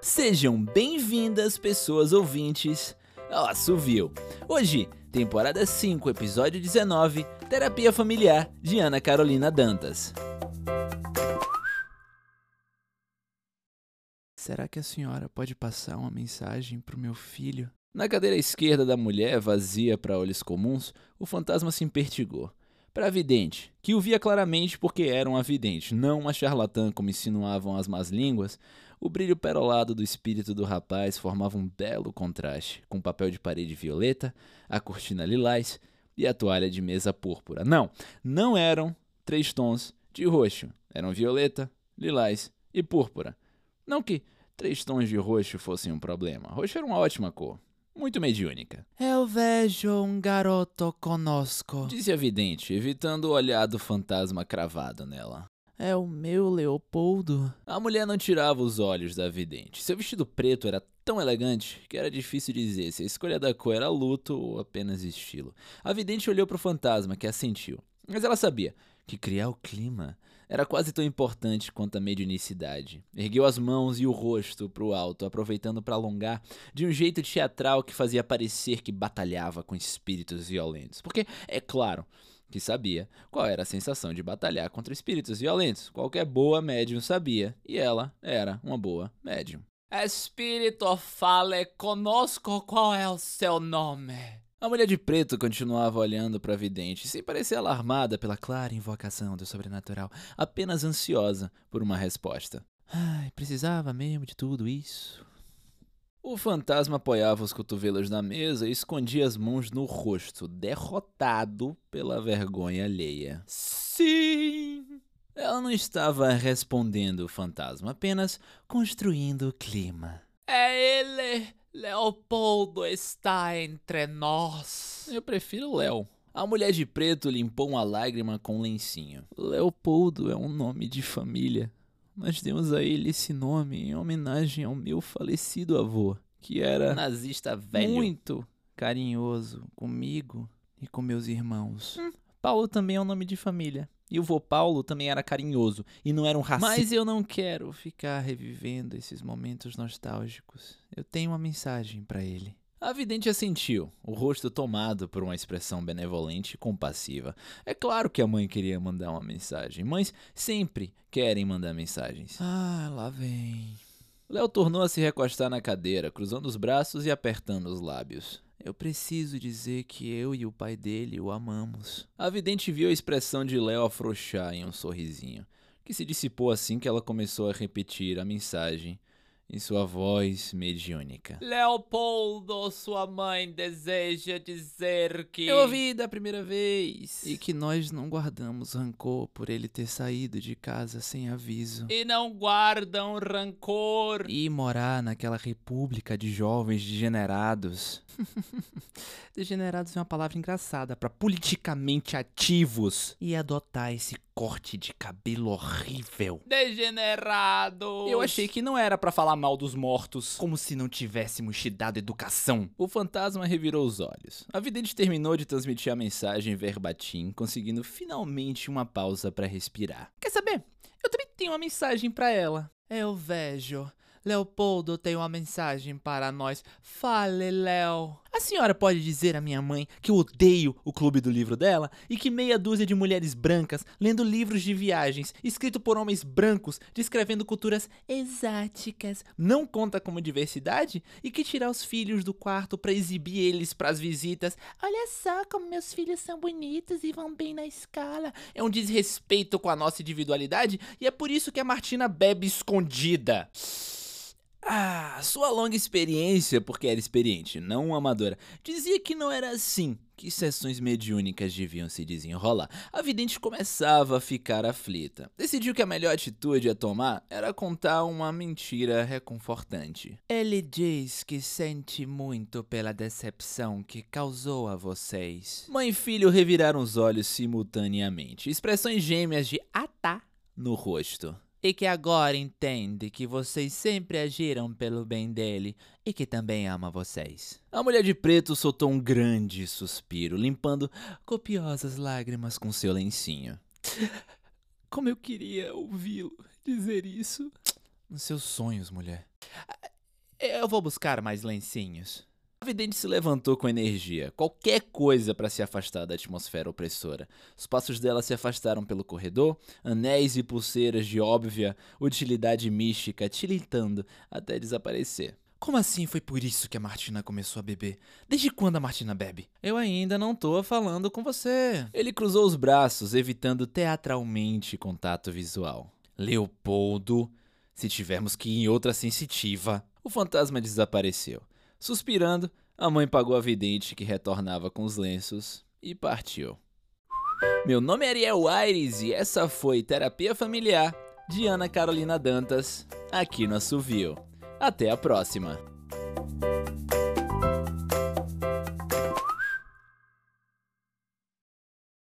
Sejam bem-vindas, pessoas ouvintes, ao Assovio. Hoje, temporada 5, episódio 19, Terapia Familiar, de Ana Carolina Dantas. Será que a senhora pode passar uma mensagem pro meu filho? Na cadeira esquerda da mulher, vazia para olhos comuns, o fantasma se impertigou. Para a vidente, que o via claramente porque era uma vidente, não uma charlatã como insinuavam as más línguas, o brilho perolado do espírito do rapaz formava um belo contraste, com o papel de parede violeta, a cortina lilás e a toalha de mesa púrpura. Não, não eram três tons de roxo, eram violeta, lilás e púrpura. Não que três tons de roxo fossem um problema, roxo era uma ótima cor, muito mediúnica. Eu vejo um garoto conosco. Disse a vidente, evitando o olhar do fantasma cravado nela. É o meu Leopoldo. A mulher não tirava os olhos da vidente. Seu vestido preto era tão elegante que era difícil dizer se a escolha da cor era luto ou apenas estilo. A vidente olhou para o fantasma, que assentiu. Mas ela sabia que criar o clima era quase tão importante quanto a mediunicidade. Ergueu as mãos e o rosto para o alto, aproveitando para alongar de um jeito teatral que fazia parecer que batalhava com espíritos violentos. Porque, é claro, que sabia qual era a sensação de batalhar contra espíritos violentos. Qualquer boa médium sabia, e ela era uma boa médium. Espírito, fale conosco qual é o seu nome. A mulher de preto continuava olhando para a vidente, sem parecer alarmada pela clara invocação do sobrenatural, apenas ansiosa por uma resposta. Ai, precisava mesmo de tudo isso. O fantasma apoiava os cotovelos na mesa e escondia as mãos no rosto, derrotado pela vergonha alheia. Sim! Ela não estava respondendo o fantasma, apenas construindo o clima. É ele! Leopoldo está entre nós. Eu prefiro Léo. A mulher de preto limpou uma lágrima com um lencinho. Leopoldo é um nome de família. Nós demos a ele esse nome em homenagem ao meu falecido avô, que era nazista velho, muito carinhoso comigo e com meus irmãos. Hum, Paulo também é um nome de família. E o vô Paulo também era carinhoso e não era um racista. Mas eu não quero ficar revivendo esses momentos nostálgicos. Eu tenho uma mensagem para ele. A vidente assentiu, o rosto tomado por uma expressão benevolente e compassiva. É claro que a mãe queria mandar uma mensagem. Mães sempre querem mandar mensagens. Ah, lá vem. Léo tornou a se recostar na cadeira, cruzando os braços e apertando os lábios. Eu preciso dizer que eu e o pai dele o amamos. A vidente viu a expressão de Léo afrouxar em um sorrisinho, que se dissipou assim que ela começou a repetir a mensagem em sua voz mediúnica. Leopoldo, sua mãe deseja dizer que. Eu ouvi da primeira vez. E que nós não guardamos rancor por ele ter saído de casa sem aviso. E não guardam rancor. E morar naquela república de jovens degenerados. degenerados é uma palavra engraçada para politicamente ativos. E adotar esse corte de cabelo horrível. Degenerado! Eu achei que não era para falar mal dos mortos, como se não tivéssemos te dado educação. O fantasma revirou os olhos. A vidente terminou de transmitir a mensagem verbatim, conseguindo finalmente uma pausa para respirar. Quer saber? Eu também tenho uma mensagem para ela. Eu vejo. Leopoldo tem uma mensagem para nós. Fale, Léo. A senhora pode dizer à minha mãe que eu odeio o clube do livro dela e que meia dúzia de mulheres brancas lendo livros de viagens escrito por homens brancos descrevendo culturas exáticas não conta como diversidade e que tirar os filhos do quarto para exibir eles para as visitas. Olha só como meus filhos são bonitos e vão bem na escala. É um desrespeito com a nossa individualidade e é por isso que a Martina bebe escondida. Ah, sua longa experiência, porque era experiente, não amadora, dizia que não era assim que sessões mediúnicas deviam se desenrolar. A vidente começava a ficar aflita. Decidiu que a melhor atitude a tomar era contar uma mentira reconfortante. Ele diz que sente muito pela decepção que causou a vocês. Mãe e filho reviraram os olhos simultaneamente, expressões gêmeas de atá no rosto e que agora entende que vocês sempre agiram pelo bem dele e que também ama vocês. A mulher de preto soltou um grande suspiro, limpando copiosas lágrimas com seu lencinho. Como eu queria ouvi-lo dizer isso. Nos seus sonhos, mulher. Eu vou buscar mais lencinhos. A vidente se levantou com energia, qualquer coisa para se afastar da atmosfera opressora. Os passos dela se afastaram pelo corredor, anéis e pulseiras de óbvia utilidade mística tilintando até desaparecer. Como assim foi por isso que a Martina começou a beber? Desde quando a Martina bebe? Eu ainda não tô falando com você. Ele cruzou os braços, evitando teatralmente contato visual. Leopoldo, se tivermos que ir em outra sensitiva. O fantasma desapareceu. Suspirando, a mãe pagou a vidente que retornava com os lenços e partiu. Meu nome é Ariel Aires e essa foi Terapia Familiar de Ana Carolina Dantas, aqui no Assovio. Até a próxima!